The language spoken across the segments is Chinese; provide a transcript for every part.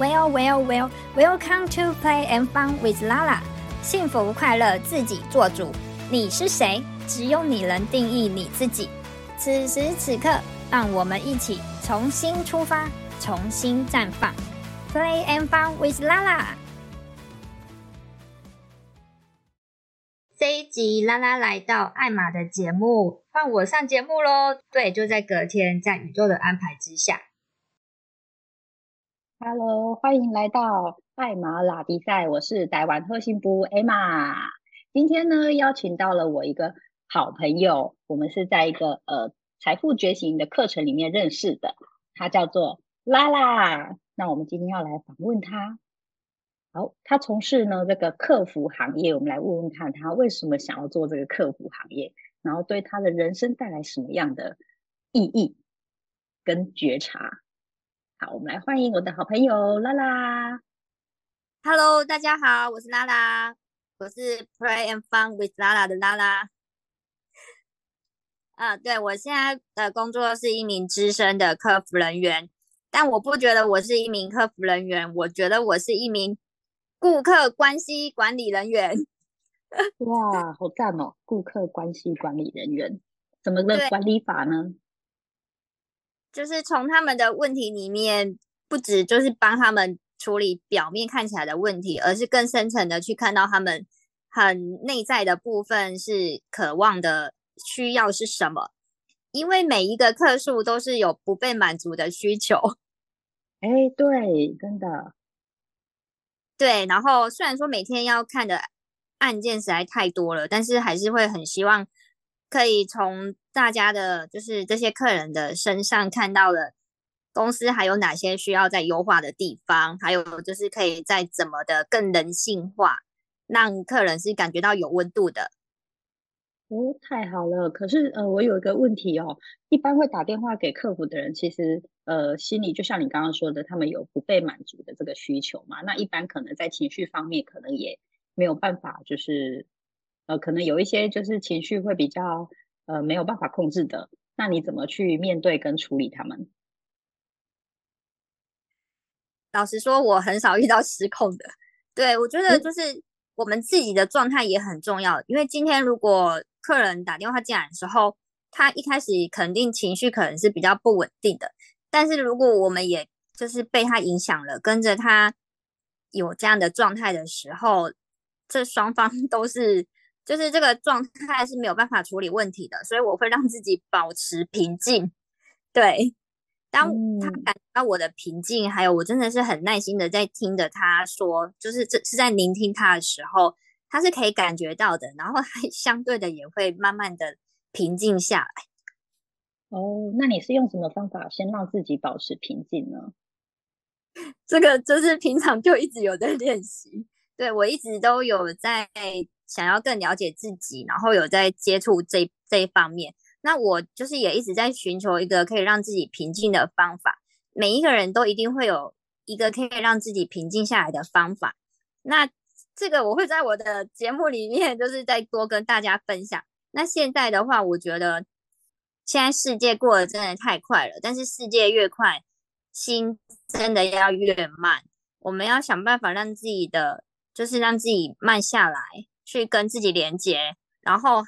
Well, well, well, welcome to play and fun with Lala。幸福快乐自己做主。你是谁？只有你能定义你自己。此时此刻，让我们一起重新出发，重新绽放。Play and fun with Lala。这一集拉拉来到艾玛的节目，换我上节目喽。对，就在隔天，在宇宙的安排之下。Hello，欢迎来到艾玛拉比赛，我是台湾核心部艾玛。今天呢，邀请到了我一个好朋友，我们是在一个呃财富觉醒的课程里面认识的，他叫做拉拉。那我们今天要来访问他。好，他从事呢这个客服行业，我们来问问看他为什么想要做这个客服行业，然后对他的人生带来什么样的意义跟觉察。好，我们来欢迎我的好朋友拉拉。Hello，大家好，我是拉拉，我是 Play and Fun with 拉拉的拉拉。啊，对，我现在的工作是一名资深的客服人员，但我不觉得我是一名客服人员，我觉得我是一名顾客关系管理人员。哇，好赞哦！顾客关系管理人员，怎么个 管理法呢？就是从他们的问题里面，不止就是帮他们处理表面看起来的问题，而是更深层的去看到他们很内在的部分是渴望的需要是什么。因为每一个客诉都是有不被满足的需求。哎，对，真的。对，然后虽然说每天要看的案件实在太多了，但是还是会很希望。可以从大家的，就是这些客人的身上看到了公司还有哪些需要再优化的地方，还有就是可以再怎么的更人性化，让客人是感觉到有温度的。哦，太好了！可是呃，我有一个问题哦，一般会打电话给客服的人，其实呃，心里就像你刚刚说的，他们有不被满足的这个需求嘛？那一般可能在情绪方面，可能也没有办法，就是。呃，可能有一些就是情绪会比较呃没有办法控制的，那你怎么去面对跟处理他们？老实说，我很少遇到失控的。对，我觉得就是我们自己的状态也很重要，因为今天如果客人打电话进来的时候，他一开始肯定情绪可能是比较不稳定的，但是如果我们也就是被他影响了，跟着他有这样的状态的时候，这双方 都是。就是这个状态是没有办法处理问题的，所以我会让自己保持平静。对，当他感到我的平静，还有我真的是很耐心的在听着他说，就是这是在聆听他的时候，他是可以感觉到的，然后他相对的也会慢慢的平静下来。哦，那你是用什么方法先让自己保持平静呢？这个就是平常就一直有在练习，对，我一直都有在。想要更了解自己，然后有在接触这这一方面，那我就是也一直在寻求一个可以让自己平静的方法。每一个人都一定会有一个可以让自己平静下来的方法。那这个我会在我的节目里面，就是再多跟大家分享。那现在的话，我觉得现在世界过得真的太快了，但是世界越快，心真的要越慢。我们要想办法让自己的，就是让自己慢下来。去跟自己连接，然后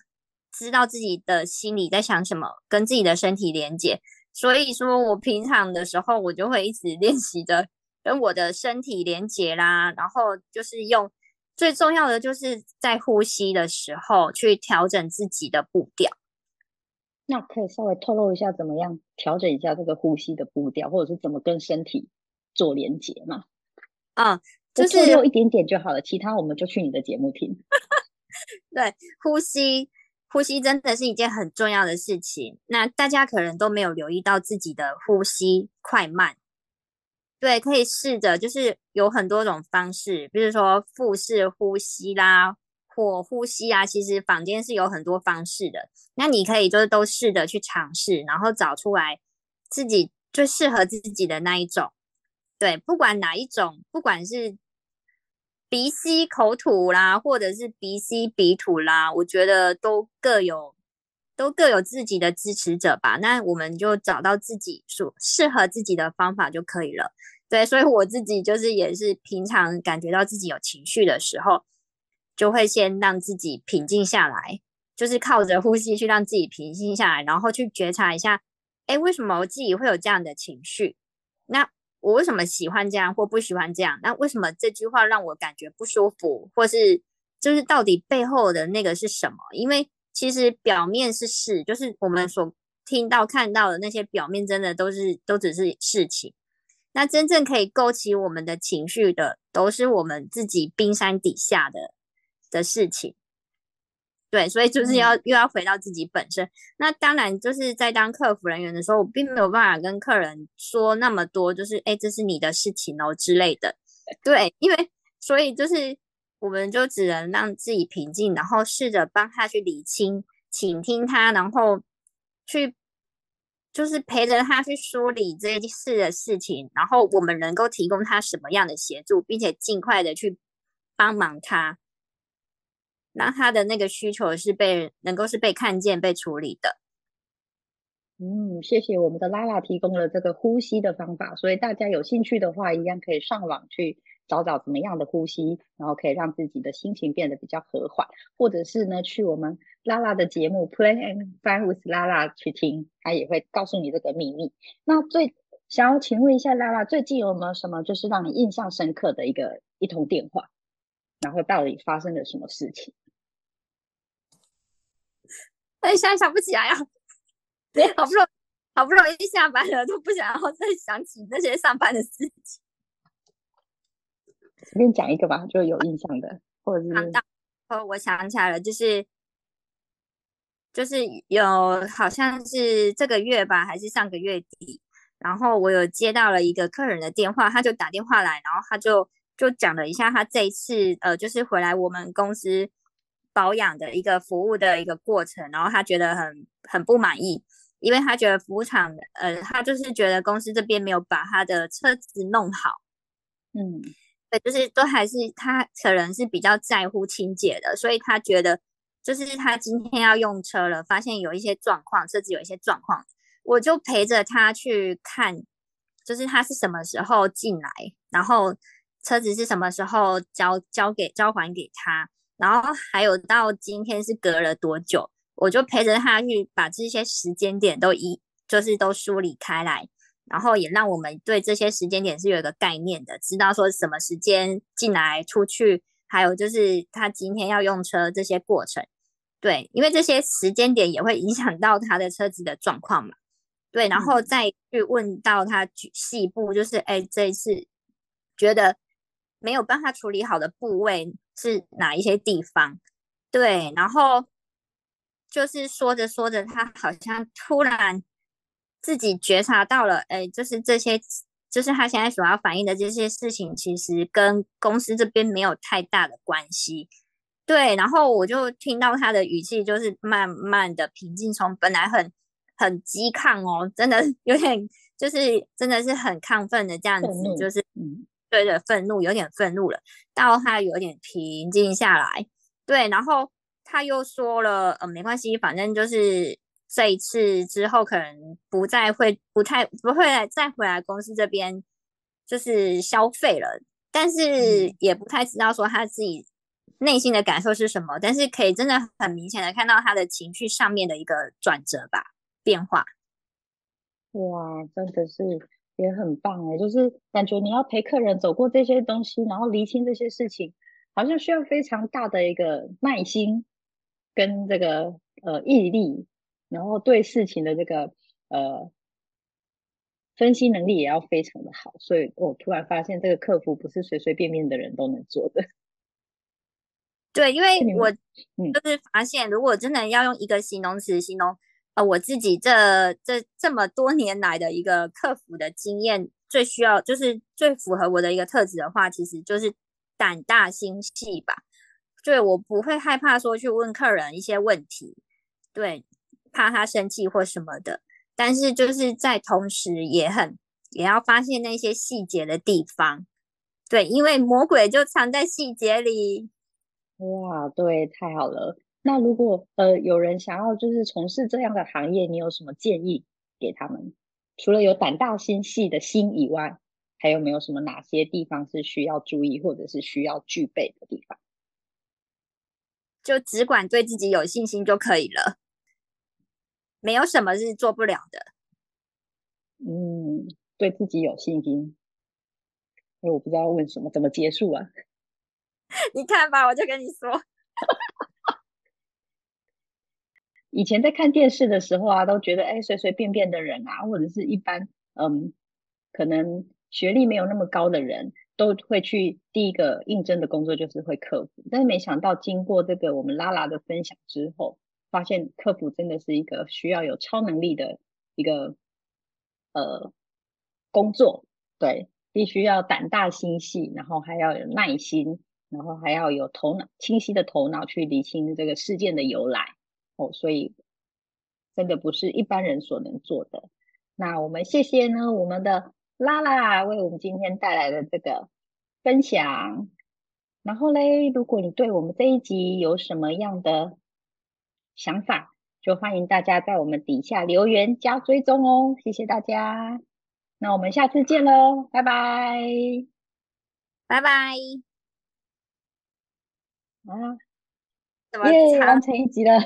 知道自己的心里在想什么，跟自己的身体连接。所以说我平常的时候，我就会一直练习着跟我的身体连接啦。然后就是用最重要的，就是在呼吸的时候去调整自己的步调。那可以稍微透露一下，怎么样调整一下这个呼吸的步调，或者是怎么跟身体做连接吗？嗯。就是有一点点就好了，其他我们就去你的节目听。对，呼吸，呼吸真的是一件很重要的事情。那大家可能都没有留意到自己的呼吸快慢。对，可以试着，就是有很多种方式，比如说腹式呼吸啦，或呼吸啊，其实坊间是有很多方式的。那你可以就是都试着去尝试，然后找出来自己最适合自己的那一种。对，不管哪一种，不管是。鼻吸口吐啦，或者是鼻吸鼻吐啦，我觉得都各有都各有自己的支持者吧。那我们就找到自己所适合自己的方法就可以了。对，所以我自己就是也是平常感觉到自己有情绪的时候，就会先让自己平静下来，就是靠着呼吸去让自己平静下来，然后去觉察一下，哎，为什么我自己会有这样的情绪？那我为什么喜欢这样或不喜欢这样？那为什么这句话让我感觉不舒服，或是就是到底背后的那个是什么？因为其实表面是事，就是我们所听到看到的那些表面，真的都是都只是事情。那真正可以勾起我们的情绪的，都是我们自己冰山底下的的事情。对，所以就是要、嗯、又要回到自己本身。那当然就是在当客服人员的时候，我并没有办法跟客人说那么多，就是哎，这是你的事情哦之类的。对，因为所以就是我们就只能让自己平静，然后试着帮他去理清，倾听他，然后去。就是陪着他去梳理这一事的事情，然后我们能够提供他什么样的协助，并且尽快的去帮忙他，那他的那个需求是被能够是被看见、被处理的。嗯，谢谢我们的拉拉提供了这个呼吸的方法，所以大家有兴趣的话，一样可以上网去。找找怎么样的呼吸，然后可以让自己的心情变得比较和缓，或者是呢，去我们拉拉的节目 Play and Find with 拉拉去听，他也会告诉你这个秘密。那最想要请问一下拉拉，最近有没有什么就是让你印象深刻的一个一通电话？然后到底发生了什么事情？哎，现在想不起来呀，好不容易好不容易下班了，都不想要再想起那些上班的事情。随便讲一个吧，就有印象的，或者是哦，我想起来了，就是就是有好像是这个月吧，还是上个月底，然后我有接到了一个客人的电话，他就打电话来，然后他就就讲了一下他这一次呃，就是回来我们公司保养的一个服务的一个过程，然后他觉得很很不满意，因为他觉得服务厂呃，他就是觉得公司这边没有把他的车子弄好，嗯。对，就是都还是他可能是比较在乎清洁的，所以他觉得就是他今天要用车了，发现有一些状况，车子有一些状况，我就陪着他去看，就是他是什么时候进来，然后车子是什么时候交交给交还给他，然后还有到今天是隔了多久，我就陪着他去把这些时间点都一就是都梳理开来。然后也让我们对这些时间点是有一个概念的，知道说什么时间进来出去，还有就是他今天要用车这些过程，对，因为这些时间点也会影响到他的车子的状况嘛，对，然后再去问到他细部，就是哎，这一次觉得没有办法处理好的部位是哪一些地方，对，然后就是说着说着，他好像突然。自己觉察到了，哎，就是这些，就是他现在所要反映的这些事情，其实跟公司这边没有太大的关系。对，然后我就听到他的语气，就是慢慢的平静，从本来很很激亢哦，真的有点，就是真的是很亢奋的这样子，就是嗯，对的，愤怒，有点愤怒了，到他有点平静下来。对，然后他又说了，呃，没关系，反正就是。这一次之后，可能不再会不太不会再回来公司这边，就是消费了。但是也不太知道说他自己内心的感受是什么。但是可以真的很明显的看到他的情绪上面的一个转折吧，变化。哇，真的是也很棒哎，就是感觉你要陪客人走过这些东西，然后厘清这些事情，好像需要非常大的一个耐心跟这个呃毅力。然后对事情的这个呃分析能力也要非常的好，所以我突然发现这个客服不是随随便便的人都能做的。对，因为我就是发现，如果真的要用一个形容词形容呃我自己这这这么多年来的一个客服的经验，最需要就是最符合我的一个特质的话，其实就是胆大心细吧。对，我不会害怕说去问客人一些问题，对。怕他生气或什么的，但是就是在同时也很也要发现那些细节的地方，对，因为魔鬼就藏在细节里。哇，对，太好了。那如果呃有人想要就是从事这样的行业，你有什么建议给他们？除了有胆大心细的心以外，还有没有什么哪些地方是需要注意或者是需要具备的地方？就只管对自己有信心就可以了，没有什么是做不了的。嗯，对自己有信心。因为，我不知道问什么，怎么结束啊？你看吧，我就跟你说，以前在看电视的时候啊，都觉得哎，随随便便的人啊，或者是一般，嗯，可能学历没有那么高的人。都会去第一个应征的工作就是会客服，但是没想到经过这个我们拉拉的分享之后，发现客服真的是一个需要有超能力的一个呃工作，对，必须要胆大心细，然后还要有耐心，然后还要有头脑清晰的头脑去理清这个事件的由来哦，所以真的不是一般人所能做的。那我们谢谢呢，我们的。拉拉为我们今天带来的这个分享，然后嘞，如果你对我们这一集有什么样的想法，就欢迎大家在我们底下留言加追踪哦，谢谢大家，那我们下次见喽，拜拜，拜拜，啊，耶，完成一集了。